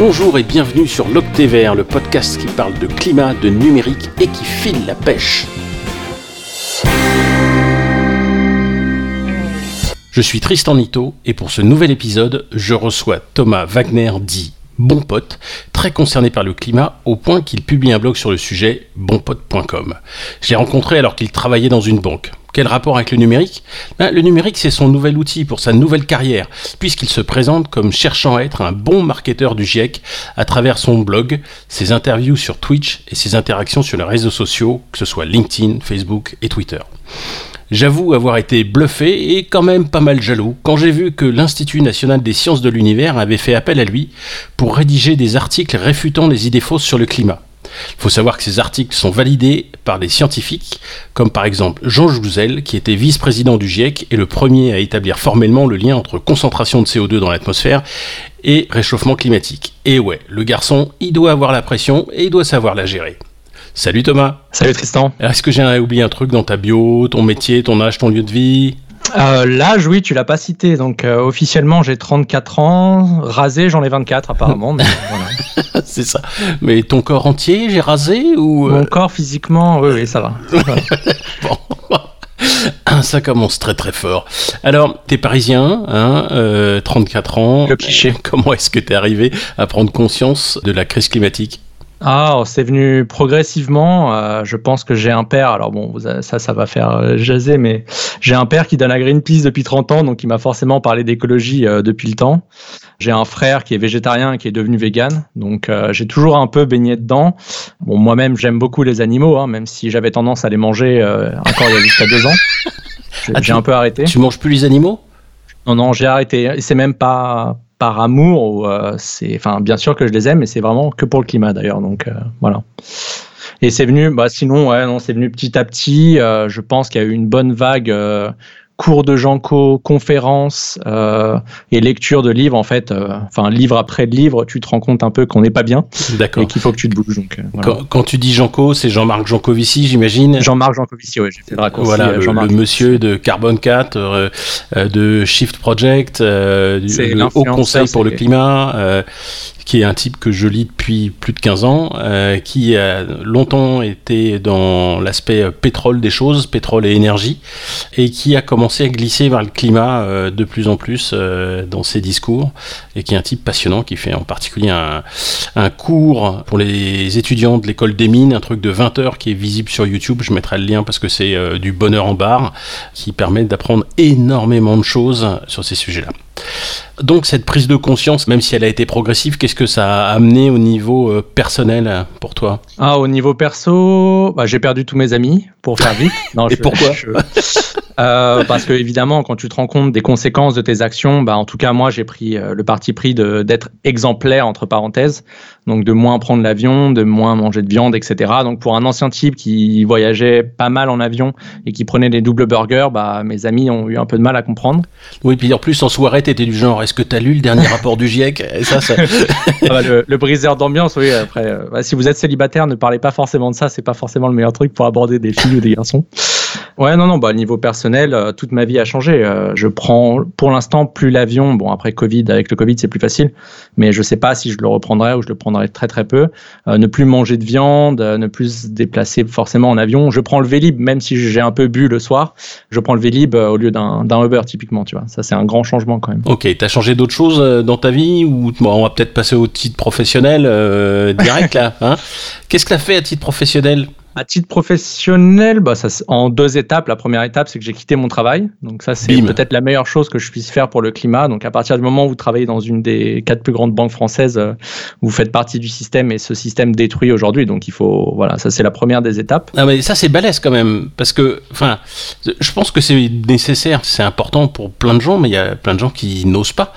Bonjour et bienvenue sur l'Octévert, le podcast qui parle de climat, de numérique et qui file la pêche. Je suis Tristan Nito et pour ce nouvel épisode, je reçois Thomas Wagner dit bon pote, très concerné par le climat, au point qu'il publie un blog sur le sujet, bonpote.com. Je l'ai rencontré alors qu'il travaillait dans une banque. Quel rapport avec le numérique? Ben, Le numérique, c'est son nouvel outil pour sa nouvelle carrière, puisqu'il se présente comme cherchant à être un bon marketeur du GIEC à travers son blog, ses interviews sur Twitch et ses interactions sur les réseaux sociaux, que ce soit LinkedIn, Facebook et Twitter. J'avoue avoir été bluffé et quand même pas mal jaloux quand j'ai vu que l'Institut national des sciences de l'univers avait fait appel à lui pour rédiger des articles réfutant les idées fausses sur le climat. Il faut savoir que ces articles sont validés par des scientifiques, comme par exemple Jean Jouzel, qui était vice-président du GIEC et le premier à établir formellement le lien entre concentration de CO2 dans l'atmosphère et réchauffement climatique. Et ouais, le garçon, il doit avoir la pression et il doit savoir la gérer. Salut Thomas. Salut Tristan. Est-ce que j'ai oublié un truc dans ta bio, ton métier, ton âge, ton lieu de vie? Euh, L'âge, oui, tu l'as pas cité. Donc euh, officiellement, j'ai 34 ans. Rasé, j'en ai 24 apparemment. C'est ça. Mais ton corps entier, j'ai rasé ou euh? Mon corps physiquement, oui, oui, ça va. bon. Ça commence très très fort. Alors, t'es parisien, hein, 34 ans. Le cliché. Comment est-ce que t'es arrivé à prendre conscience de la crise climatique? Ah, c'est venu progressivement. Euh, je pense que j'ai un père. Alors bon, ça, ça va faire euh, jaser, mais j'ai un père qui donne à Greenpeace depuis 30 ans, donc il m'a forcément parlé d'écologie euh, depuis le temps. J'ai un frère qui est végétarien et qui est devenu vegan, donc j'ai toujours un peu baigné dedans. Bon, moi-même, j'aime beaucoup les animaux, hein, même si j'avais tendance à les manger encore il y a jusqu'à deux ans. Ah, j'ai un peu arrêté. Tu manges plus les animaux? Non, non, j'ai arrêté. C'est même pas par amour. Euh, c'est, enfin, bien sûr que je les aime, mais c'est vraiment que pour le climat d'ailleurs. Donc euh, voilà. Et c'est venu, bah, sinon, ouais, non, c'est venu petit à petit. Euh, je pense qu'il y a eu une bonne vague cours de Janko, conférences euh, et lecture de livres, en fait, euh, enfin livre après livre, tu te rends compte un peu qu'on n'est pas bien D'accord. et qu'il faut que tu te bouges. Donc, euh, quand, tu dis Janko, c'est Jean-Marc Jancovici, j'imagine? Jean-Marc Jancovici, oui, j'ai fait le raccourci. Voilà, le, monsieur de Carbon 4, de Shift Project, du Haut Conseil pour le climat, qui est un type que je lis depuis plus de 15 ans, euh, qui a longtemps été dans l'aspect euh, pétrole des choses, pétrole et énergie, et qui a commencé à glisser vers le climat euh, de plus en plus dans ses discours, et qui est un type passionnant, qui fait en particulier un, un cours pour les étudiants de l'école des mines, un truc de 20 heures qui est visible sur YouTube, je mettrai le lien parce que c'est du bonheur en barre, qui permet d'apprendre énormément de choses sur ces sujets-là. Donc cette prise de conscience, même si elle a été progressive, qu'est-ce que ça a amené au niveau euh, personnel pour toi? Ah, au niveau perso, bah, j'ai perdu tous mes amis, pour faire vite. Non, Et pourquoi? Euh, Parce que évidemment, quand tu te rends compte des conséquences de tes actions, bah, en tout cas moi j'ai pris euh, le parti pris d'être exemplaire entre parenthèses, donc de moins prendre l'avion, de moins manger de viande, etc. Donc pour un ancien type qui voyageait pas mal en avion et qui prenait des doubles burgers, bah, mes amis ont eu un peu de mal à comprendre. Oui, puis en plus en soirée, tu étais du genre, est-ce que tu as lu le dernier rapport du GIEC Et ça, ça... Ah bah, le, briseur d'ambiance, oui. Après, euh, bah, si vous êtes célibataire, ne parlez pas forcément de ça. C'est pas forcément le meilleur truc pour aborder des filles ou des garçons. Ouais, non, non, bah, niveau personnel, euh, toute ma vie a changé. Euh, je prends pour l'instant plus l'avion. Bon, après Covid, avec le Covid, c'est plus facile, mais je sais pas si je le reprendrai ou je le prendrai très très peu. ne plus manger de viande, ne plus se déplacer forcément en avion. Je prends le Vélib, même si j'ai un peu bu le soir. Je prends le Vélib au lieu d'un Uber typiquement, tu vois. Ça, c'est un grand changement quand même. Ok, t'as changé d'autres choses dans ta vie ou on va peut-être passer au titre professionnel direct là. Hein Qu'est-ce que tu as fait à titre professionnel? À titre professionnel, bah, ça, en deux étapes. La première étape, c'est que j'ai quitté mon travail. Donc ça, c'est peut-être la meilleure chose que je puisse faire pour le climat. Donc à partir du moment où vous travaillez dans une des quatre plus grandes banques françaises, euh, vous faites partie du système et ce système détruit aujourd'hui. Donc il faut, voilà, ça c'est la première des étapes. Ah mais ça c'est balèze quand même, parce que, enfin, je pense que c'est nécessaire, c'est important pour plein de gens, mais il y a plein de gens qui n'osent pas.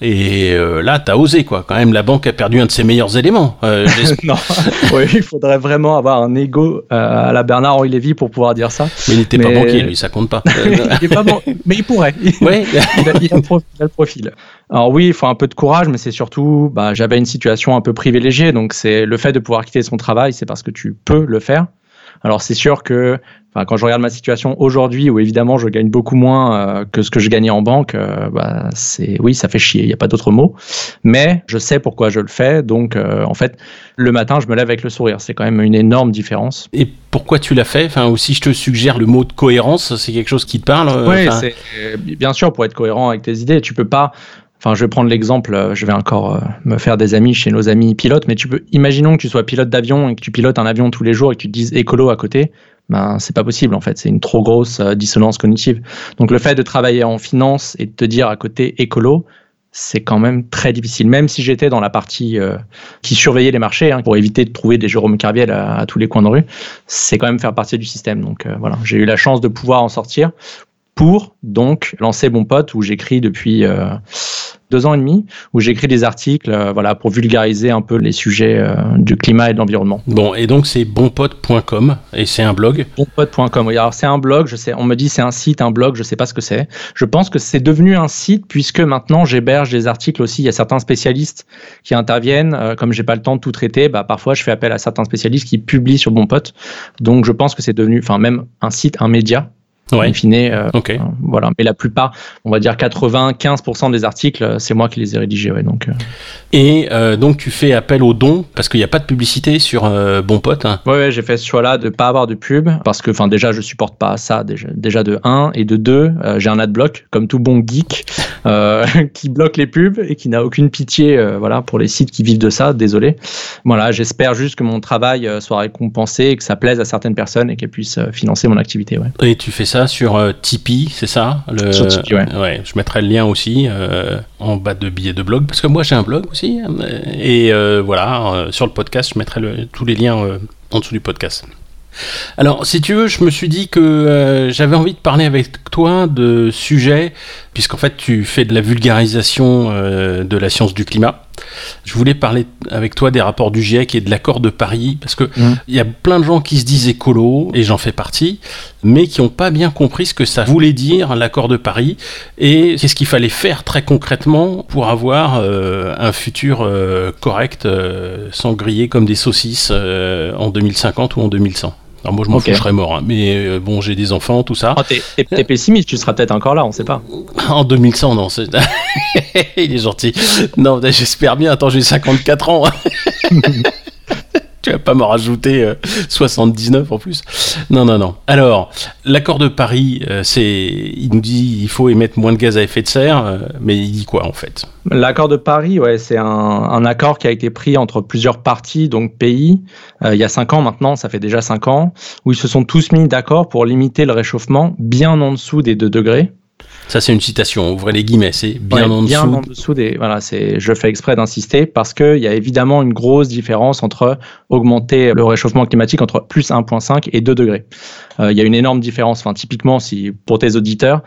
Et euh, là, tu as osé quoi. Quand même, la banque a perdu un de ses meilleurs éléments. Euh, non, oui, il faudrait vraiment avoir un ego à la Bernard-Henri Lévy pour pouvoir dire ça. Mais il n'était pas banquier, lui, ça compte pas. il pas bon... Mais il pourrait. Oui. il, a, le profil. Alors oui, il faut un peu de courage, mais c'est surtout, bah, j'avais une situation un peu privilégiée, donc c'est le fait de pouvoir quitter son travail, c'est parce que tu peux le faire. Alors c'est sûr que Enfin, quand je regarde ma situation aujourd'hui, où évidemment je gagne beaucoup moins euh, que ce que je gagnais en banque, euh, bah, c'est oui, ça fait chier. Il n'y a pas d'autre mot. Mais je sais pourquoi je le fais. Donc, euh, en fait, le matin, je me lève avec le sourire. C'est quand même une énorme différence. Et pourquoi tu l'as fait? Enfin, aussi, je te suggère le mot de cohérence. C'est quelque chose qui te parle. Oui, c'est bien sûr pour être cohérent avec tes idées. Tu peux pas. Enfin, je vais prendre l'exemple, je vais encore me faire des amis chez nos amis pilotes, mais tu peux, imaginons que tu sois pilote d'avion et que tu pilotes un avion tous les jours et que tu te dises écolo à côté ben c'est pas possible en fait, c'est une trop grosse euh, dissonance cognitive. Donc le fait de travailler en finance et de te dire à côté écolo, c'est quand même très difficile. Même si j'étais dans la partie euh, qui surveillait les marchés hein, pour éviter de trouver des Jérôme Carviel à, tous les coins de rue, c'est quand même faire partie du système. Donc euh, voilà, j'ai eu la chance de pouvoir en sortir pour donc lancer Bon Pote où j'écris depuis deux ans et demi où j'écris des articles euh, voilà, pour vulgariser un peu les sujets euh, du climat et de l'environnement. Bon, et donc c'est bonpote.com et c'est un blog? Bonpote.com, oui. Alors c'est un blog, je sais, on me dit c'est un site, un blog, je sais pas ce que c'est. Je pense que c'est devenu un site puisque maintenant j'héberge des articles aussi. Il y a certains spécialistes qui interviennent. Euh, comme j'ai pas le temps de tout traiter, bah, parfois je fais appel à certains spécialistes qui publient sur Bonpote. Donc je pense que c'est devenu, enfin même un site, un média Ouais. Euh, euh, voilà. Mais la plupart, on va dire 95% des articles, euh, c'est moi qui les ai rédigés. Ouais, donc, Et donc tu fais appel aux dons parce qu'il n'y a pas de publicité sur Bon Pote. Hein. Ouais, j'ai fait ce choix-là de pas avoir de pub parce que, enfin, déjà, je supporte pas ça. Déjà, déjà de 1 et de 2, j'ai un adblock comme tout bon geek qui bloque les pubs et qui n'a aucune pitié, voilà, pour les sites qui vivent de ça. Désolé. Voilà, j'espère juste que mon travail soit récompensé et que ça plaise à certaines personnes et qu'elles puissent financer mon activité. Ouais. Et tu fais ça sur euh, Tipeee, c'est ça? Le... Sur Tipeee, ouais. Je mettrai le lien aussi euh, en bas de billet de blog, parce que moi j'ai un blog aussi. Hein, et euh, voilà, sur le podcast, je mettrai tous les liens en dessous du podcast. Alors, si tu veux, je me suis dit que euh, j'avais envie de parler avec toi de sujets, puisqu'en fait, tu fais de la vulgarisation euh, de la science du climat. Je voulais parler avec toi des rapports du GIEC et de l'accord de Paris, parce que mmh. il y a plein de gens qui se disent écolo, et j'en fais partie, mais qui n'ont pas bien compris ce que ça voulait dire, l'accord de Paris, et qu'est-ce qu'il fallait faire très concrètement pour avoir euh, un futur correct, sans griller comme des saucisses en 2050 ou en 2100. Alors moi je m'en okay. fous, je serais mort, hein. mais euh, bon j'ai des enfants, tout ça. Oh, t'es, pessimiste, tu seras peut-être encore là, on sait pas. En 2100, non, il est gentil. Non, j'espère bien, attends j'ai 54 ans. tu vas pas me rajouter 79 euh, en plus. Non, non, non. Alors, l'accord de Paris, euh, c'est, il nous dit il faut émettre moins de gaz à effet de serre, euh, mais il dit quoi en fait? L'accord de Paris, ouais, c'est un, un, accord qui a été pris entre plusieurs parties, donc pays, il y a cinq ans maintenant, ça fait déjà cinq ans, où ils se sont tous mis d'accord pour limiter le réchauffement bien en dessous des 2 degrés. Ça, c'est une citation, ouvrez les guillemets, c'est bien, en, bien dessous. en dessous. des. Voilà, c'est, je fais exprès d'insister parce qu'il y a évidemment une grosse différence entre augmenter le réchauffement climatique entre plus 1,5 et 2 degrés. Euh, il y a une énorme différence. Enfin, typiquement, si pour tes auditeurs,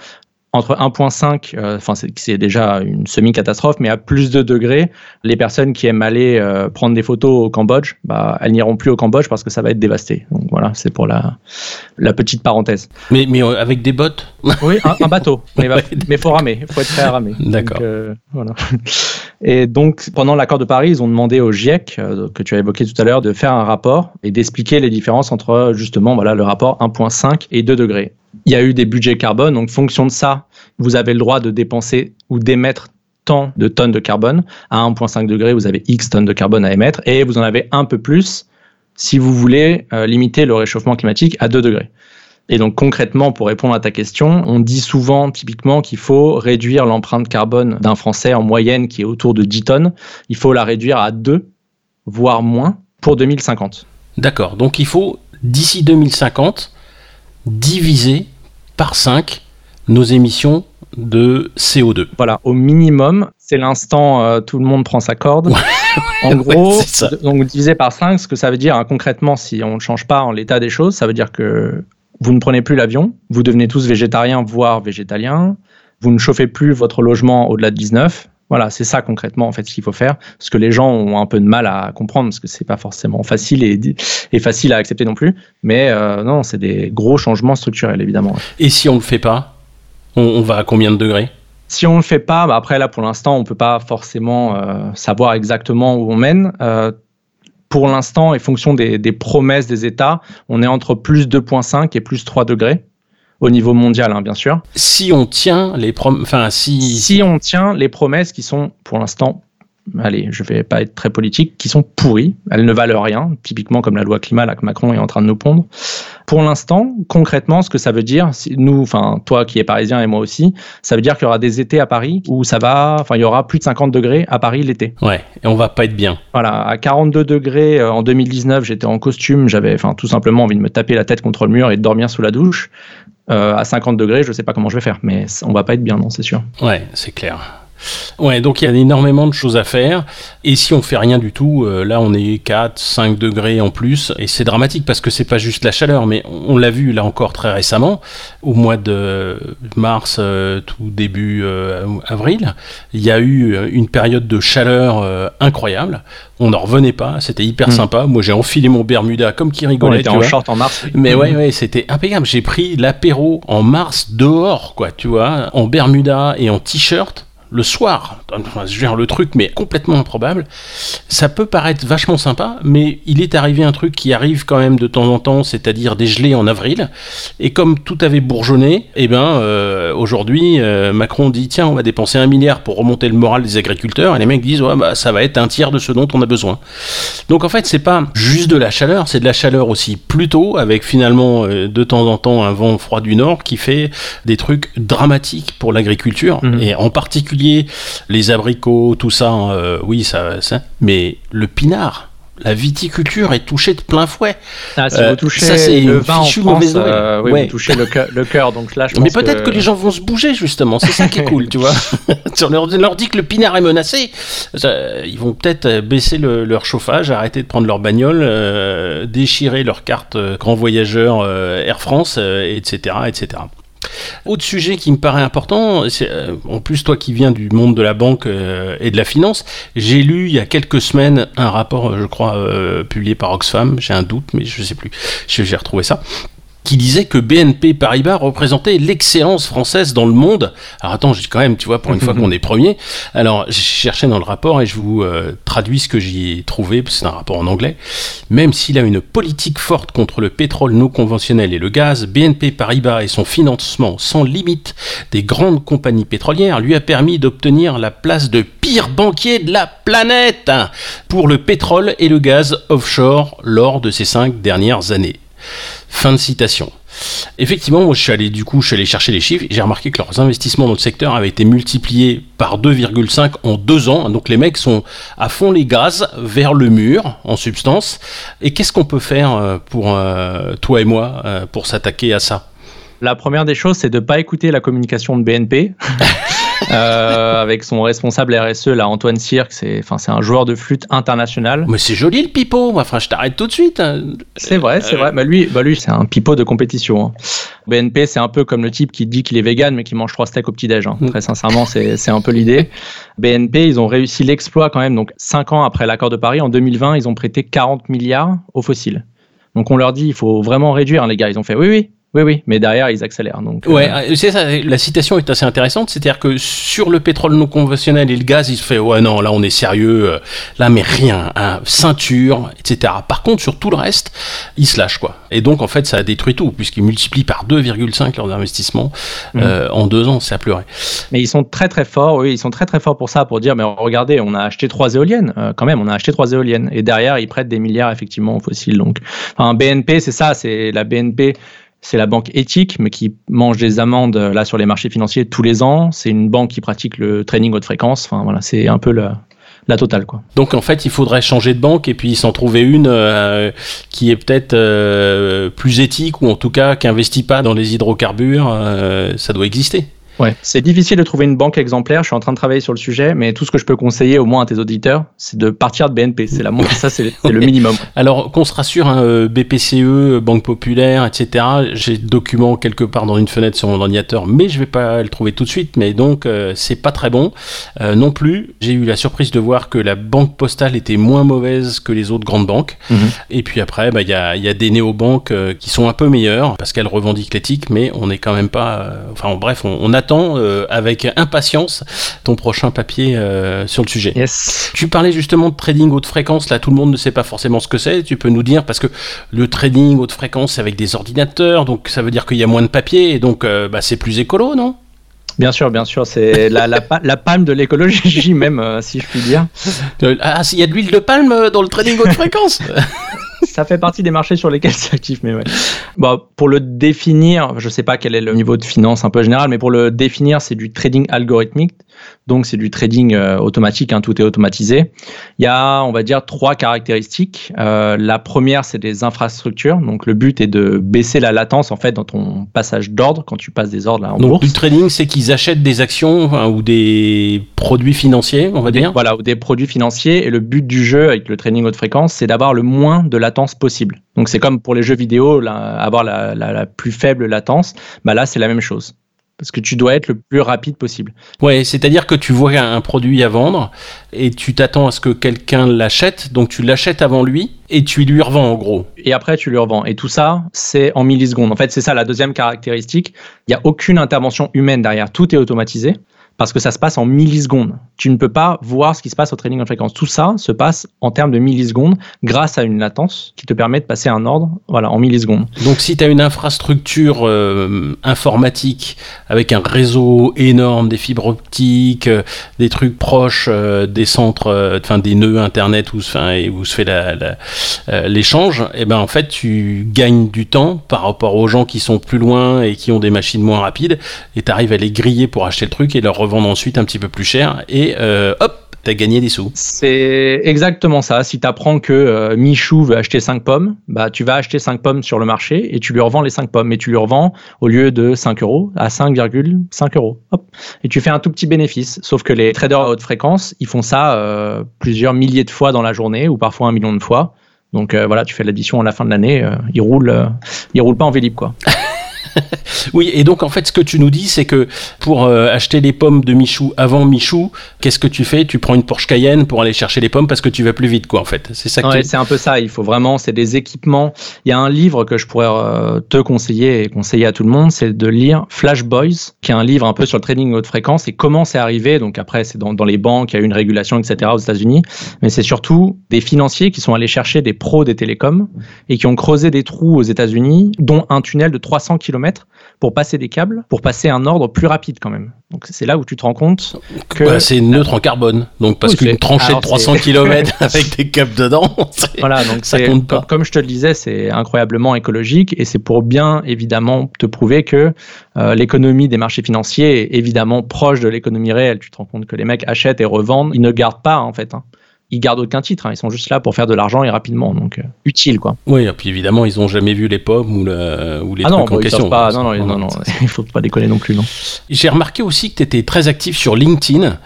entre 1.5, euh, enfin c'est déjà une semi-catastrophe, mais à plus de degrés, les personnes qui aiment aller euh, prendre des photos au Cambodge, bah, elles n'iront plus au Cambodge parce que ça va être dévasté. Donc voilà, c'est pour la, la petite parenthèse. Mais, mais euh, avec des bottes Oui, un, bateau. Mais il faut ramer, il faut être prêt à ramer. D'accord. voilà. Et donc, pendant l'accord de Paris, ils ont demandé au GIEC, que tu as évoqué tout à l'heure, de faire un rapport et d'expliquer les différences entre justement voilà, le rapport 1.5 et 2 degrés il y a eu des budgets carbone. Donc, fonction de ça, vous avez le droit de dépenser ou d'émettre tant de tonnes de carbone. À 1,5 degré, vous avez X tonnes de carbone à émettre et vous en avez un peu plus si vous voulez euh, limiter le réchauffement climatique à 2 degrés. Et donc concrètement, pour répondre à ta question, on dit souvent typiquement qu'il faut réduire l'empreinte carbone d'un Français en moyenne qui est autour de 10 tonnes. Il faut la réduire à 2, voire moins, pour 2050. D'accord, donc il faut, d'ici 2050, diviser par 5 nos émissions de CO2. Voilà, au minimum, c'est l'instant euh, tout le monde prend sa corde. en gros, donc divisé par 5, ce que ça veut dire hein, concrètement, si on ne change pas en l'état des choses, ça veut dire que vous ne prenez plus l'avion, vous devenez tous végétariens, voire végétaliens, vous ne chauffez plus votre logement au-delà de 19, voilà, c'est ça concrètement en fait ce qu'il faut faire, ce que les gens ont un peu de mal à comprendre parce que c'est pas forcément facile et, facile à accepter non plus. Mais euh, non, c'est des gros changements structurels évidemment. Et si on le fait pas, on, va à combien de degrés? Si on le fait pas, bah après là pour l'instant on peut pas forcément euh, savoir exactement où on mène. Euh, pour l'instant, et fonction des, des, promesses des États, on est entre plus 2,5 et plus 3 degrés au niveau mondial, hein, bien sûr. Si on tient les enfin si si on tient les promesses qui sont pour l'instant allez, je vais pas être très politique, qui sont pourries. Elles ne valent rien, typiquement comme la loi climat là, que Macron est en train de nous pondre. Pour l'instant, concrètement, ce que ça veut dire, nous, enfin toi qui es parisien et moi aussi, ça veut dire qu'il y aura des étés à Paris où ça va, enfin il y aura plus de 50 degrés à Paris l'été. Ouais, et on va pas être bien. Voilà, à 42 degrés euh, en 2019, j'étais en costume, j'avais, enfin tout simplement envie de me taper la tête contre le mur et de dormir sous la douche. Euh, à 50 degrés, je sais pas comment je vais faire, mais on va pas être bien, non, c'est sûr. Ouais, c'est clair. Ouais, donc il y a énormément de choses à faire. Et si on fait rien du tout, euh, là on est 4, 5 degrés en plus. Et c'est dramatique parce que c'est pas juste la chaleur, mais on l'a vu là encore très récemment, au mois de mars, euh, tout début euh, avril, il y a eu une période de chaleur incroyable. On n'en revenait pas, c'était hyper mm. sympa. Moi j'ai enfilé mon Bermuda comme qui rigolait. On était en short en mars. Mais ouais, ouais, c'était impeccable. J'ai pris l'apéro en mars dehors, quoi, tu vois, en Bermuda et en t-shirt le soir, enfin, je veux dire, le truc, mais complètement improbable, ça peut paraître vachement sympa, mais il est arrivé un truc qui arrive quand même de temps en temps, c'est-à-dire des gelées en avril, et comme tout avait bourgeonné, eh ben, euh, aujourd'hui, euh, Macron dit, tiens, on va dépenser un milliard pour remonter le moral des agriculteurs, et les mecs disent, ouais, bah, ça va être un tiers de ce dont on a besoin. Donc en fait, c'est pas juste de la chaleur, c'est de la chaleur aussi plutôt, avec finalement, euh, de temps en temps, un vent froid du nord qui fait des trucs dramatiques pour l'agriculture, mmh. et en particulier les abricots, tout ça, euh, oui, ça, ça, mais le pinard, la viticulture est touchée de plein fouet. Ah, si vous euh, touchez ça, c'est le vin en France, euh, oui, vous touchez le cœur, donc là, je pense Mais peut-être que... les gens vont se bouger, justement, c'est ça qui est cool, tu vois. on leur, dit que le pinard est menacé, ils vont peut-être baisser leur chauffage, arrêter de prendre leur bagnole, déchirer leur carte grand voyageur Air France, etc., etc. Autre sujet qui me paraît important, euh, en plus toi qui viens du monde de la banque euh, et de la finance, j'ai lu il y a quelques semaines un rapport, je crois, euh, publié par Oxfam, j'ai un doute, mais je sais plus, j'ai retrouvé ça, qui disait que BNP Paribas représentait l'excellence française dans le monde. Alors attends, je dis quand même, tu vois, pour une fois qu'on est premier. Alors, j'ai cherché dans le rapport et je vous euh, traduis ce que j'y ai trouvé, c'est un rapport en anglais. Même s'il a une politique forte contre le pétrole non conventionnel et le gaz, BNP Paribas et son financement sans limite des grandes compagnies pétrolières lui a permis d'obtenir la place de pire banquier de la planète pour le pétrole et le gaz offshore lors de ces cinq dernières années. Fin de citation. Effectivement, moi je suis allé du coup, je suis allé chercher les chiffres, j'ai remarqué que leurs investissements dans le secteur avaient été multipliés par 2,5 en deux ans. Donc les mecs sont à fond les gaz vers le mur en substance. Et qu'est-ce qu'on peut faire euh, pour euh, toi et moi euh, pour s'attaquer à ça? La première des choses, c'est de ne pas écouter la communication de BNP. Euh, avec son responsable RSE, là, Antoine Cirque, c'est, enfin, c'est un joueur de flûte international. Mais c'est joli le pipeau, enfin, je t'arrête tout de suite. Hein. C'est vrai, c'est vrai. Bah, lui, bah, lui, c'est un pipeau de compétition. Hein. BNP, c'est un peu comme le type qui dit qu'il est vegan, mais qui mange trois steaks au petit-déj. Hein. Mm. Très sincèrement, c'est, c'est un peu l'idée. BNP, ils ont réussi l'exploit quand même. Donc, cinq ans après l'accord de Paris, en 2020, ils ont prêté 40 milliards aux fossiles. Donc, on leur dit, il faut vraiment réduire, les gars. Ils ont fait, oui, oui, oui, oui, mais derrière, ils accélèrent. Donc, ouais, euh, c'est ça, la citation est assez intéressante. C'est-à-dire que sur le pétrole non conventionnel et le gaz, il se fait, ouais, non, là, on est sérieux, euh, là, mais rien, hein, ceinture, etc. Par contre, sur tout le reste, ils se lâchent, quoi. Et donc, en fait, ça a détruit tout, puisqu'ils multiplient par 2,5 leurs investissements mmh. euh, en deux ans, c'est à pleurer. Mais ils sont très, très forts, oui, ils sont très, très forts pour ça, pour dire, mais regardez, on a acheté trois éoliennes, quand même, on a acheté trois éoliennes. Et derrière, ils prêtent des milliards, effectivement, aux fossiles. Donc, enfin, BNP, c'est ça, c'est la BNP c'est la banque éthique, mais qui mange des amendes là sur les marchés financiers tous les ans. C'est une banque qui pratique le trading haute fréquence. Enfin voilà, c'est un peu la totale quoi. Donc en fait, il faudrait changer de banque et puis s'en trouver une euh, qui est peut-être euh, plus éthique ou en tout cas qui investit pas dans les hydrocarbures. Euh, ça doit exister. Ouais, c'est difficile de trouver une banque exemplaire. Je suis en train de travailler sur le sujet, mais tout ce que je peux conseiller au moins à tes auditeurs, c'est de partir de BNP. C'est la ça, c'est le minimum. Alors qu'on se rassure, hein, euh, BPCE, Banque Populaire, etc. J'ai le document quelque part dans une fenêtre sur mon ordinateur, mais je vais pas le trouver tout de suite. Mais donc euh, c'est pas très bon euh, non plus. J'ai eu la surprise de voir que la Banque Postale était moins mauvaise que les autres grandes banques. Mhm. Et puis après, bah, il y, a, y, a, des néobanques qui sont un peu meilleures parce qu'elles revendiquent l'éthique, mais on n'est quand même pas. enfin bref, on, on a j'attends avec impatience ton prochain papier sur le sujet. Yes. Tu parlais justement de trading haute fréquence. Là, tout le monde ne sait pas forcément ce que c'est. Tu peux nous dire parce que le trading haute fréquence, c'est avec des ordinateurs, donc ça veut dire qu'il y a moins de papier et donc bah, c'est plus écolo, non? Bien sûr, bien sûr, c'est la, la, la, palme de l'écologie même, euh, si je puis dire. Ah, il y a de l'huile de palme euh, dans le trading haute fréquence? Ça fait partie des marchés sur lesquels c'est actif, mais ouais. Pour le définir, je sais pas quel est le niveau de finance un peu général, mais pour le définir, c'est du trading algorithmique. Donc c'est du trading euh, automatique, hein, tout est automatisé. Il y a, on va dire, trois caractéristiques. Euh, la première, c'est des infrastructures. Donc le but est de baisser la latence en fait dans ton passage d'ordre quand tu passes des ordres là, en Donc du trading, c'est qu'ils achètent des actions ou des produits financiers, on va dire. Voilà, ou des produits financiers. Et le but du jeu avec le trading haute fréquence, c'est d'avoir le moins de latence possible. Donc c'est comme pour les jeux vidéo, avoir la, la, plus faible latence. Bah là, c'est la même chose parce que tu dois être le plus rapide possible. Ouais, c'est-à-dire que tu vois un produit à vendre et tu t'attends à ce que quelqu'un l'achète, donc tu l'achètes avant lui et tu lui revends en gros. Et après tu lui revends. Et tout ça, c'est en millisecondes. En fait, c'est ça la deuxième caractéristique. Il n'y a aucune intervention humaine derrière. Tout est automatisé parce que ça se passe en millisecondes. Tu ne peux pas voir ce qui se passe au trading en fréquence. Tout ça se passe en termes de millisecondes grâce à une latence qui te permet de passer un ordre voilà, en millisecondes. Donc si tu as une infrastructure euh, informatique avec un réseau énorme, des fibres optiques, euh, des trucs proches euh, des centres, enfin des nœuds internet où, se fait l'échange, eh ben en fait tu gagnes du temps par rapport aux gens qui sont plus loin et qui ont des machines moins rapides et tu arrives à les griller pour acheter le truc et leur revendre ensuite un petit peu plus cher et euh, hop, t'as gagné des sous. C'est exactement ça. Si tu apprends que euh, Michou veut acheter 5 pommes, bah, tu vas acheter 5 pommes sur le marché et tu lui revends les 5 pommes. Et tu lui revends au lieu de 5 euros à 5,5 euros. Hop. Et tu fais un tout petit bénéfice. Sauf que les traders à haute fréquence, ils font ça euh, plusieurs milliers de fois dans la journée ou parfois un million de fois. Donc voilà, tu fais l'addition à la fin de l'année, ils roulent, ils roulent pas en vélib quoi. oui, et donc en fait, ce que tu nous dis, c'est que pour euh, acheter les pommes de Michou avant Michou, qu'est-ce que tu fais? Tu prends une Porsche Cayenne pour aller chercher les pommes parce que tu vas plus vite, quoi, en fait. C'est ça. Ouais, c'est un peu ça. Il faut vraiment, c'est des équipements. Il y a un livre que je pourrais euh, te conseiller et conseiller à tout le monde, c'est de lire Flash Boys, qui est un livre un peu sur le trading haute fréquence et comment c'est arrivé. Donc après, c'est dans, dans les banques, il y a eu une régulation, etc. aux États-Unis, mais c'est surtout des financiers qui sont allés chercher des pros des télécoms et qui ont creusé des trous aux États-Unis, dont un tunnel de 300 km pour passer des câbles, pour passer un ordre plus rapide quand même. Donc c'est là où tu te rends compte que bah, c'est neutre en carbone. Donc parce qu'une tranchée de 300 km avec des câbles dedans, voilà, donc ça compte pas. Comme je te le disais, c'est incroyablement écologique et c'est pour bien évidemment te prouver que euh, l'économie des marchés financiers est évidemment proche de l'économie réelle. Tu te rends compte que les mecs achètent et revendent, ils ne gardent pas en fait. Hein ils gardent aucun titre, hein. ils sont juste là pour faire de l'argent et rapidement, donc euh, utile quoi. Oui, et puis évidemment, ils n'ont jamais vu les pommes ou, le, ou les ah trucs non, en question. Pas, non, non, non, non, il faut pas déconner non plus, non. J'ai remarqué aussi que tu étais très actif sur LinkedIn,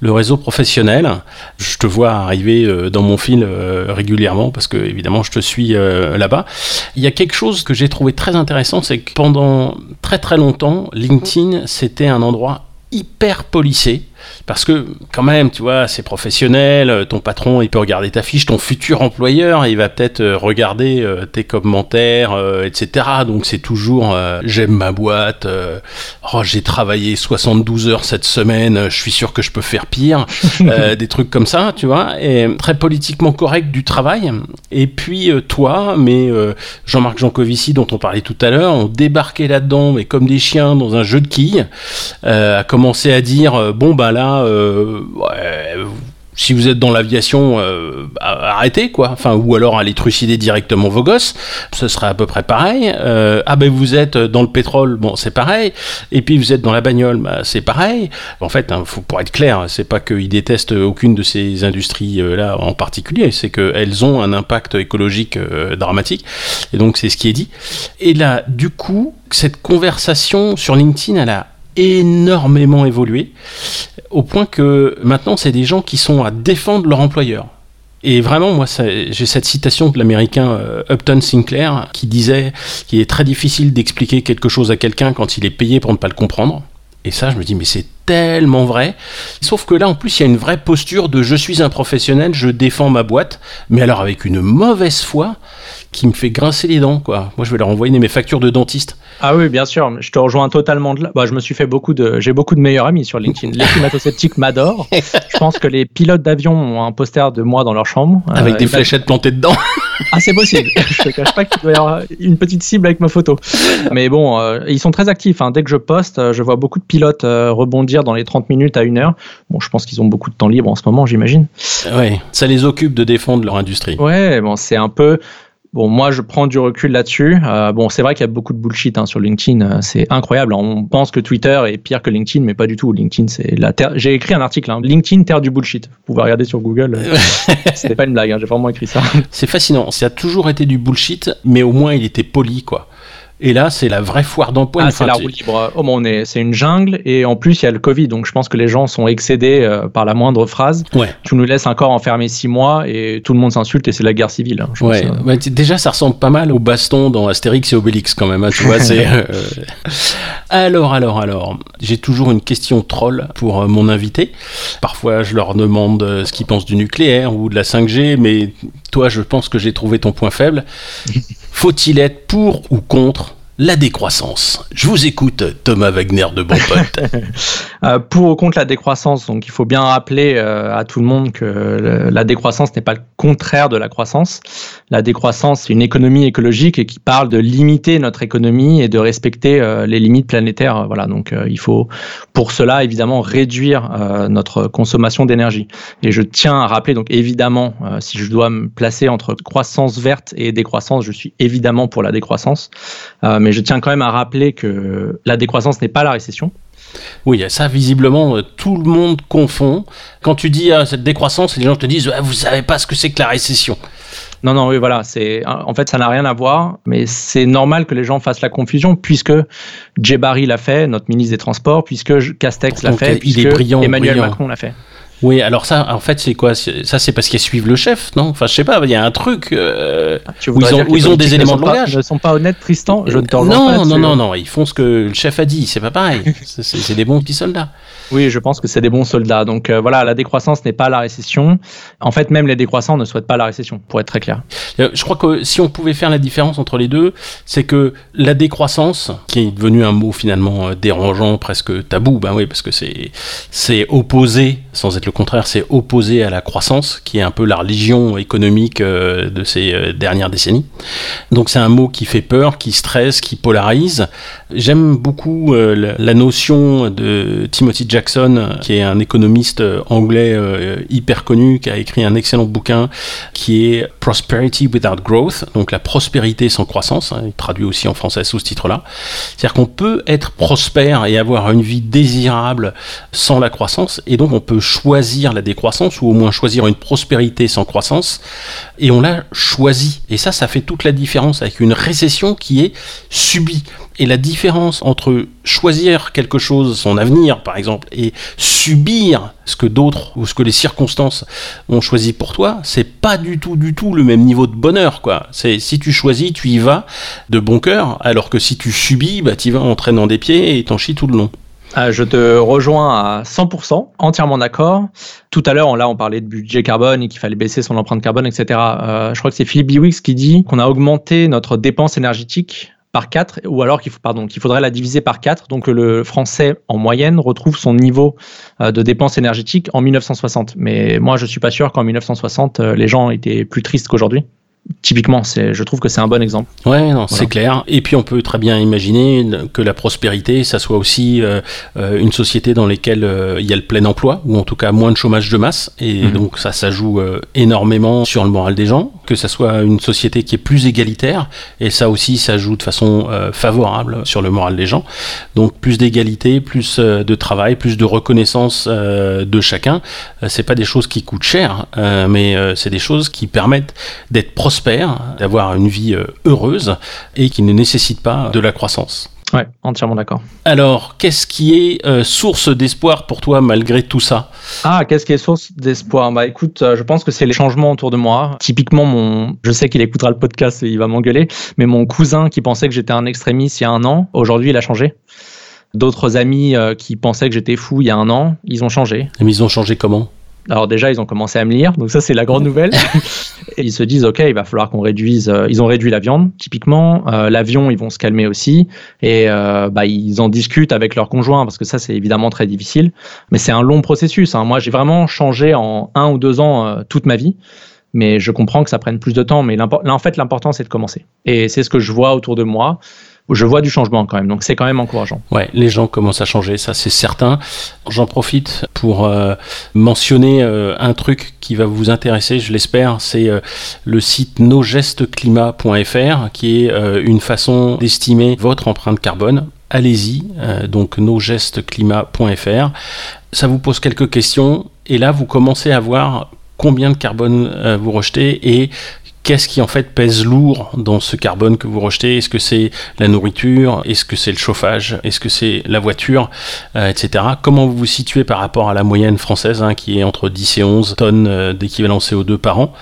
le réseau professionnel. Je te vois arriver euh, dans mon fil euh, régulièrement parce que évidemment, je te suis là-bas. Il y a quelque chose que j'ai trouvé très intéressant, c'est que pendant très très longtemps, LinkedIn, c'était un endroit hyper policé parce que quand même, tu vois, c'est professionnel, euh, ton patron, il peut regarder ta fiche, ton futur employeur, il va peut-être euh, regarder euh, tes commentaires, etc. Donc c'est toujours j'aime ma boîte, oh, j'ai travaillé 72 heures cette semaine, je suis sûr que je peux faire pire, des trucs comme ça, tu vois, et très politiquement correct du travail. Et puis toi, mais Jean-Marc Jancovici, dont on parlait tout à l'heure, ont débarqué là-dedans, mais comme des chiens dans un jeu de quilles, a commencé à dire bon bah là, euh, si vous êtes dans l'aviation, euh, arrêtez quoi. Enfin, ou alors allez trucider directement vos gosses. Ce serait à peu près pareil. Euh, ah ben vous êtes dans le pétrole, bon c'est pareil. Et puis vous êtes dans la bagnole, bah, c'est pareil. En fait, hein, faut, pour être clair, c'est pas qu'ils détestent aucune de ces industries là en particulier, c'est qu'elles ont un impact écologique dramatique. Et donc c'est ce qui est dit. Et là, du coup, cette conversation sur LinkedIn, elle a énormément évolué, au point que maintenant, c'est des gens qui sont à défendre leur employeur. Et vraiment, moi, j'ai cette citation de l'américain euh, Upton Sinclair qui disait qu'il est très difficile d'expliquer quelque chose à quelqu'un quand il est payé pour ne pas le comprendre. Et ça, je me dis, mais c'est tellement vrai. Sauf que là, en plus, il y a une vraie posture de je suis un professionnel, je défends ma boîte, mais alors avec une mauvaise foi qui me fait grincer les dents, quoi. Moi, je vais leur envoyer mes factures de dentiste. Ah oui, bien sûr, je te rejoins totalement de là. Bah, je me suis fait beaucoup de, j'ai beaucoup de meilleurs amis sur LinkedIn. Les climato-sceptiques m'adorent. Je pense que les pilotes d'avion ont un poster de moi dans leur chambre. Avec euh, des fléchettes plantées dedans. Ah, c'est possible. je te cache pas qu'il doit y avoir une petite cible avec ma photo. Mais bon, euh, ils sont très actifs. Hein. Dès que je poste, euh, je vois beaucoup de pilotes rebondir dans les 30 minutes à une heure. Bon, je pense qu'ils ont beaucoup de temps libre en ce moment, j'imagine. Ouais, ça les occupe de défendre leur industrie. Ouais, bon, c'est un peu Bon, moi, je prends du recul là-dessus. Euh, bon, c'est vrai qu'il y a beaucoup de bullshit hein, sur LinkedIn. Euh, c'est incroyable. On pense que Twitter est pire que LinkedIn, mais pas du tout. LinkedIn, c'est la terre. J'ai écrit un article. Hein. LinkedIn, terre du bullshit. Vous pouvez regarder sur Google. C'était pas une blague. Hein. J'ai vraiment écrit ça. C'est fascinant. Ça a toujours été du bullshit, mais au moins il était poli, quoi. Et là, c'est la vraie foire d'empoigne. Ah, c'est la roue libre. Oh, bon, on est, c'est une jungle et en plus il y a le Covid, donc je pense que les gens sont excédés euh, par la moindre phrase. Ouais. Tu nous laisses encore enfermer six mois et tout le monde s'insulte et c'est la guerre civile. Hein, ouais. ouais. déjà, ça ressemble pas mal au baston dans Astérix et Obélix quand même. Hein, tu vois, c'est. Euh, alors, alors, alors, j'ai toujours une question troll pour euh, mon invité. Parfois, je leur demande ce qu'ils pensent du nucléaire ou de la 5G, mais toi, je pense que j'ai trouvé ton point faible. Faut-il être pour ou contre la décroissance. Je vous écoute, Thomas Wagner de Bon. Euh, pour ou contre la décroissance, donc il faut bien rappeler euh, à tout le monde que la décroissance n'est pas le contraire de la croissance. La décroissance, c'est une économie écologique et qui parle de limiter notre économie et de respecter euh, les limites planétaires. Voilà, donc il faut pour cela évidemment réduire notre consommation d'énergie. Et je tiens à rappeler, donc évidemment, si je dois me placer entre croissance verte et décroissance, je suis évidemment pour la décroissance mais je tiens quand même à rappeler que la décroissance n'est pas la récession. Oui, ça, visiblement, euh, tout le monde confond. Quand tu dis ah, cette décroissance, les gens te disent Vous savez pas ce que c'est que la récession. Non, non, oui, voilà. C'est en fait, ça n'a rien à voir, mais c'est normal que les gens fassent la confusion puisque Djebari l'a fait, notre ministre des Transports, puisque Castex l'a fait, puisque Emmanuel Macron l'a fait. Oui, alors ça, en fait, c'est quoi? Ça, c'est parce qu'ils suivent le chef, non? Enfin, je sais pas, il y a un truc euh, ah, où ils ont, où ils ont des éléments de langage. Ils ne sont pas honnêtes, Tristan Je ne t'en Non, non, non, non, ils font ce que le chef a dit, c'est pas pareil. c'est des bons petits soldats. Oui, je pense que c'est des bons soldats. Donc euh, voilà, la décroissance n'est pas la récession. En fait, même les décroissants ne souhaitent pas la récession, pour être très clair. Euh, je crois que si on pouvait faire la différence entre les deux, c'est que la décroissance, qui est devenu un mot finalement dérangeant, presque tabou, ben oui, parce que c'est c'est opposé, sans être le contraire, c'est opposé à la croissance, qui est un peu la religion économique euh, de ces euh, dernières décennies. Donc c'est un mot qui fait peur, qui stresse, qui polarise. J'aime beaucoup euh, la notion de Timothy Jackson, qui est un économiste anglais hyper connu, qui a écrit un excellent bouquin qui est Prosperity Without Growth, donc la prospérité sans croissance. Hein, il traduit aussi en français sous ce titre-là. C'est-à-dire qu'on peut être prospère et avoir une vie désirable sans la croissance, et donc on peut choisir la décroissance ou au moins choisir une prospérité sans croissance et on l'a choisi. Et ça ça fait toute la différence avec une récession qui est subie. Et la différence entre choisir quelque chose son avenir par exemple et subir ce que d'autres ou ce que les circonstances ont choisi pour toi c'est pas du tout du tout le même niveau de bonheur quoi. C'est si tu choisis tu y vas de bon cœur alors que si tu subis bah tu vas en traînant des pieds et t'en chies tout le long je te rejoins à 100%, entièrement d'accord. Tout à l'heure, là, on parlait de budget carbone et qu'il fallait baisser son empreinte carbone, etc. Euh, je crois que c'est Philippe Biwix qui dit qu'on a augmenté notre dépense énergétique par 4, ou alors qu'il faudrait la diviser par 4, donc le français en moyenne retrouve son niveau euh, de dépense énergétique en 1960. Mais moi, je suis pas sûr qu'en 1960, euh, les gens étaient plus tristes qu'aujourd'hui typiquement, c'est, je trouve que c'est un bon exemple. Ouais, non, c'est clair. Et puis on peut très bien imaginer que la prospérité, ça soit aussi euh, euh, une société dans laquelle euh, il y a le plein emploi, ou en tout cas moins de chômage de masse. Et mhm. donc ça, ça joue énormément sur le moral des gens. Que ça soit une société qui est plus égalitaire, et ça aussi, ça joue de façon favorable sur le moral des gens. Donc plus d'égalité, plus de travail, plus de reconnaissance de chacun. c'est pas des choses qui coûtent cher, mais c'est des choses qui permettent d'être prospère d'avoir une vie euh, heureuse et qui ne nécessite pas de la croissance. Ouais, entièrement d'accord. Alors, qu'est-ce qui est euh, source d'espoir pour toi malgré tout ça? Ah, qu'est-ce qui est source d'espoir? Bah écoute, euh, je pense que c'est les changements autour de moi. Typiquement, mon, je sais qu'il écoutera le podcast et il va m'engueuler, mais mon cousin qui pensait que j'étais un extrémiste il y a un an, aujourd'hui il a changé. D'autres amis qui pensaient que j'étais fou il y a un an, ils ont changé. Mais ils ont changé comment? Alors déjà, ils ont commencé à me lire, donc ça c'est la grande nouvelle. et ils se disent, ok, il va falloir qu'on réduise. Euh, ils ont réduit la viande, typiquement. Euh, l'avion, ils vont se calmer aussi. Et euh, bah, ils en discutent avec leur conjoint parce que ça c'est évidemment très difficile. Mais c'est un long processus. Hein. Moi, j'ai vraiment changé en un ou deux ans toute ma vie. Mais je comprends que ça prenne plus de temps. Mais là, en fait, l'important c'est de commencer. Et c'est ce que je vois autour de moi je vois du changement quand même. Donc c'est quand même encourageant. Ouais, les gens commencent à changer, ça c'est certain. J'en profite pour euh, mentionner euh, un truc qui va vous intéresser, je l'espère. C'est euh, le site nosgestesclimat.fr qui est une façon d'estimer votre empreinte carbone. Allez-y, donc nosgestesclimat.fr. Ça vous pose quelques questions et là vous commencez à voir combien de carbone vous rejetez et qu'est-ce qui en fait pèse lourd dans ce carbone que vous rejetez? Est-ce que c'est la nourriture? Est-ce que c'est le chauffage? Est-ce que c'est la voiture? Euh, Etc. Comment vous vous situez par rapport à la moyenne française hein, qui est entre 10 et 11 tonnes euh, d'équivalent CO2 par an?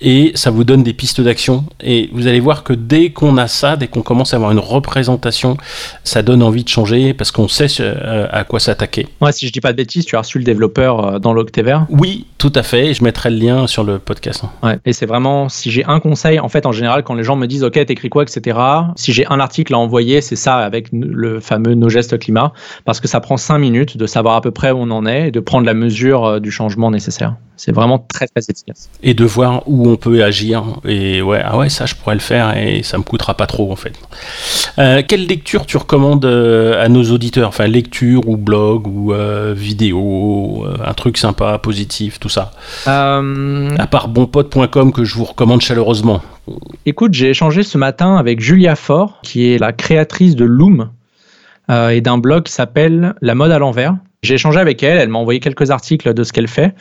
Et ça vous donne des pistes d'action. Et vous allez voir que dès qu'on a ça, dès qu'on commence à avoir une représentation, ça donne envie de changer parce qu'on sait euh, à quoi s'attaquer. Ouais, si je dis pas de bêtises, tu as reçu le développeur euh, dans l'Octavert Oui, tout à fait. Je mettrai le lien sur le podcast. Ouais, et c'est vraiment, si j'ai un conseil, en fait, en général, quand les gens me disent, OK, t'écris quoi, etc., si j'ai un article à envoyer, c'est ça avec le fameux Nos gestes climat, parce que ça prend cinq minutes de savoir à peu près où on en est et de prendre la mesure euh, du changement nécessaire. C'est vraiment très très efficace. Et de voir où on peut agir. Et ouais, ah ouais, ça je pourrais le faire et ça me coûtera pas trop en fait. Euh, quelle lecture tu recommandes euh, à nos auditeurs? Enfin, lecture ou blog ou euh, vidéo, un truc sympa, positif, tout ça? À part bonpote.com que je vous recommande chaleureusement. Écoute, j'ai échangé ce matin avec Julia Faure, qui est la créatrice de Loom et d'un blog qui s'appelle La mode à l'envers. J'ai échangé avec elle, elle m'a envoyé quelques articles de ce qu'elle fait.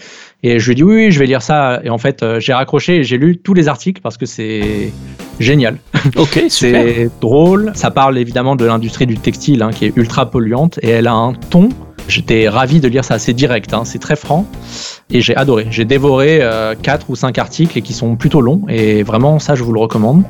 Et je lui ai dit oui, oui, je vais lire ça. Et en fait, euh, j'ai raccroché et j'ai lu tous les articles parce que c'est génial. Ok, c'est drôle. Ça parle évidemment de l'industrie du textile hein, qui est ultra polluante et elle a un ton. J'étais ravi de lire ça, c'est direct, hein, c'est très franc et j'ai adoré. J'ai dévoré euh, quatre ou cinq articles et qui sont plutôt longs et vraiment ça je vous le recommande.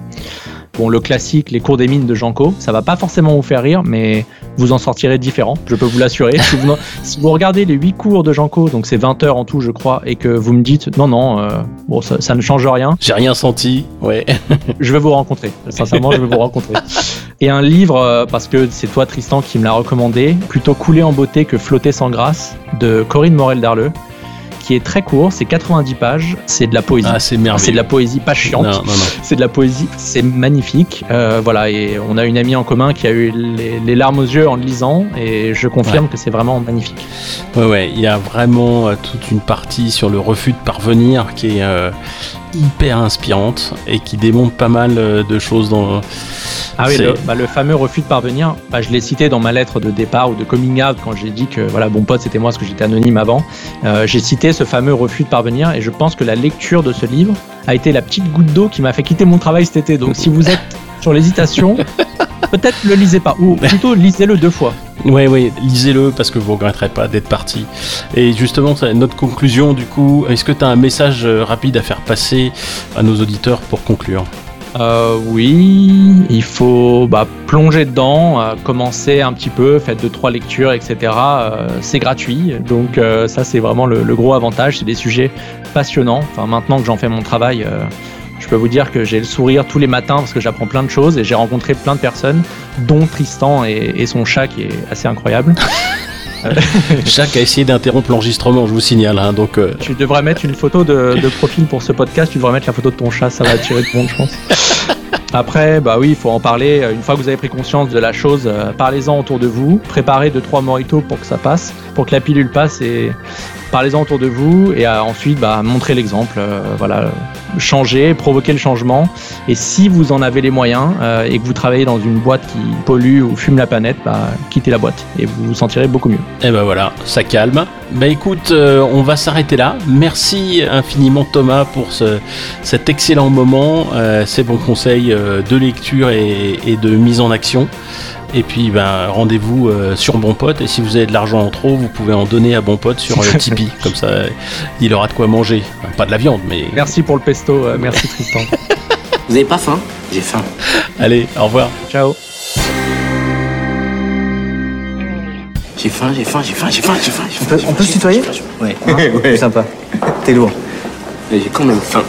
Bon, le classique, les cours des mines de Janko, ça va pas forcément vous faire rire, mais vous en sortirez différent, je peux vous l'assurer. si, vous, regardez les 8 cours de Janko, donc c'est 20 heures en tout, je crois, et que vous me dites non, non, euh, bon, ça, ne change rien. J'ai rien senti, ouais. je vais vous rencontrer, sincèrement, je vais vous rencontrer. Et un livre, euh, parce que c'est toi, Tristan, qui me l'a recommandé, plutôt couler en beauté que flotter sans grâce, de Corinne Morel-Darleux qui est très court, c'est 90 pages, c'est de la poésie. Ah, c'est merveilleux. C'est de la poésie pas chiante. C'est de la poésie, c'est magnifique. Euh, voilà, et on a une amie en commun qui a eu les, larmes aux yeux en le lisant, et je confirme que c'est vraiment magnifique. Ouais, ouais, il y a vraiment euh, toute une partie sur le refus de parvenir qui est euh, hyper inspirante et qui démontre pas mal de choses dans ah oui, bah, le, fameux refus de parvenir, bah, je l'ai cité dans ma lettre de départ ou de coming out quand j'ai dit que voilà, bon pote, c'était moi parce que j'étais anonyme avant. Euh, j'ai cité ce fameux refus de parvenir et je pense que la lecture de ce livre a été la petite goutte d'eau qui m'a fait quitter mon travail cet été. Donc si vous êtes sur l'hésitation, peut-être le lisez pas, ou plutôt lisez-le deux fois. Oui, oui, lisez-le parce que vous regretterez pas d'être parti. Et justement, notre conclusion, du coup, est-ce que tu as un message euh, rapide à faire passer à nos auditeurs pour conclure? Euh, oui, il faut bah, plonger dedans, euh, commencer un petit peu, faites deux trois lectures, etc. Euh, c'est gratuit, donc ça c'est vraiment le, gros avantage. C'est des sujets passionnants. Enfin maintenant que j'en fais mon travail, je peux vous dire que j'ai le sourire tous les matins parce que j'apprends plein de choses et j'ai rencontré plein de personnes, dont Tristan et son chat qui est assez incroyable. Chaque a essayé d'interrompre l'enregistrement, je vous signale. Hein, donc, euh. Tu devrais mettre une photo de, profil pour ce podcast, tu devrais mettre la photo de ton chat, ça va attirer tout le monde, je pense. Après, bah oui, il faut en parler. Une fois que vous avez pris conscience de la chose, euh, parlez-en autour de vous. Préparez 2-3 moritos pour que ça passe, pour que la pilule passe et parlez-en autour de vous et euh, ensuite bah, montrez l'exemple, euh, voilà, changer, provoquer le changement. Et si vous en avez les moyens euh, et que vous travaillez dans une boîte qui pollue ou fume la planète, bah, quittez la boîte et vous vous sentirez beaucoup mieux. Et ben voilà, ça calme. Bah écoute, on va s'arrêter là. Merci infiniment Thomas pour ce, cet excellent moment, ces bons conseils de lecture et, et de mise en action. Et puis ben, rendez-vous euh, sur Bon Pote. Et si vous avez de l'argent en trop, vous pouvez en donner à Bon Pote sur le euh, Tipeee. Comme ça, il aura de quoi manger. pas de la viande, mais. Merci pour le pesto. Euh, merci Tristan. vous avez pas faim? J'ai faim. Allez, au revoir. Ciao. J'ai faim, j'ai faim, j'ai faim, j'ai faim, j'ai faim. On peut, on se tutoyer Ouais. Sympa. T'es lourd. Mais J'ai quand même faim.